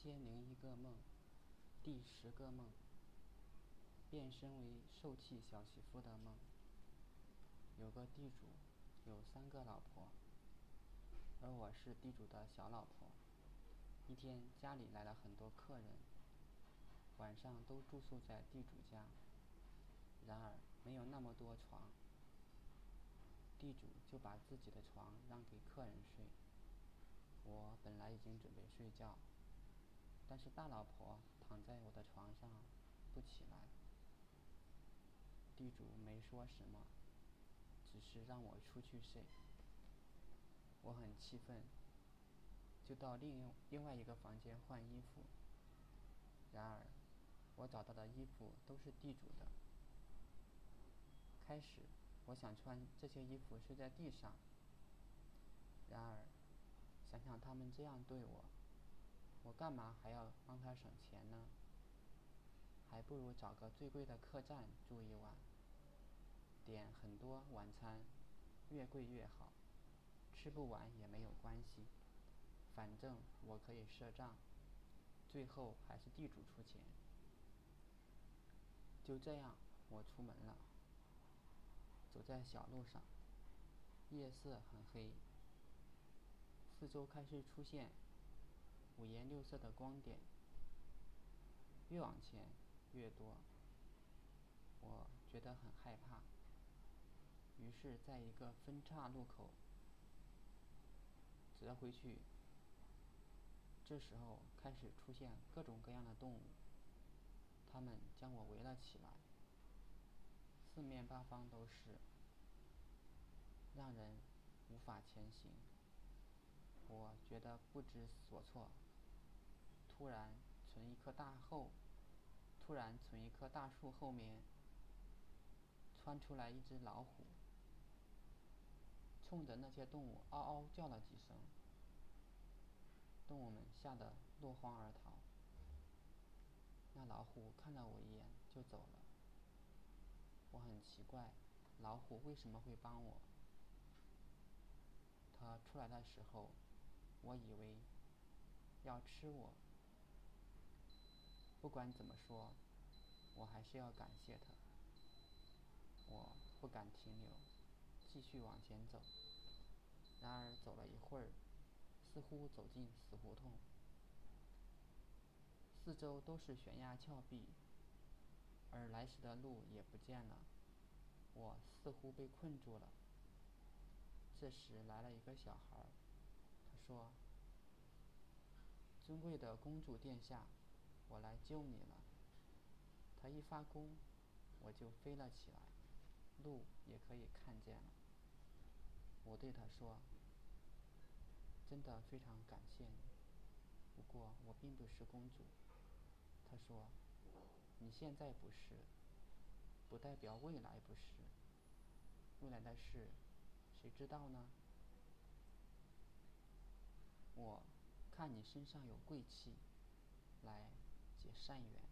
千零一个梦，第十个梦，变身为受气小媳妇的梦。有个地主，有三个老婆，而我是地主的小老婆。一天，家里来了很多客人，晚上都住宿在地主家。然而，没有那么多床，地主就把自己的床让给客人睡。我本来已经准备睡觉，但是大老婆躺在我的床上不起来。地主没说什么，只是让我出去睡。我很气愤，就到另另外一个房间换衣服。然而，我找到的衣服都是地主的。开始，我想穿这些衣服睡在地上。然而，想想他们这样对我，我干嘛还要帮他省钱呢？还不如找个最贵的客栈住一晚，点很多晚餐，越贵越好。吃不完也没有关系，反正我可以赊账，最后还是地主出钱。就这样，我出门了。走在小路上，夜色很黑，四周开始出现五颜六色的光点，越往前越多，我觉得很害怕。于是，在一个分岔路口折回去。这时候开始出现各种各样的动物，它们将我围了起来。四面八方都是，让人无法前行。我觉得不知所措。突然，从一棵大后，突然从一棵大树后面窜出来一只老虎，冲着那些动物嗷嗷叫了几声。动物们吓得落荒而逃。那老虎看了我一眼就走了。我很奇怪，老虎为什么会帮我？它出来的时候，我以为要吃我。不管怎么说，我还是要感谢它。我不敢停留，继续往前走。然而走了一会儿，似乎走进死胡同，四周都是悬崖峭壁。而来时的路也不见了，我似乎被困住了。这时来了一个小孩，他说：“尊贵的公主殿下，我来救你了。”他一发功，我就飞了起来，路也可以看见了。我对他说：“真的非常感谢你，不过我并不是公主。”他说。你现在不是，不代表未来不是。未来的事，谁知道呢？我看你身上有贵气，来结善缘。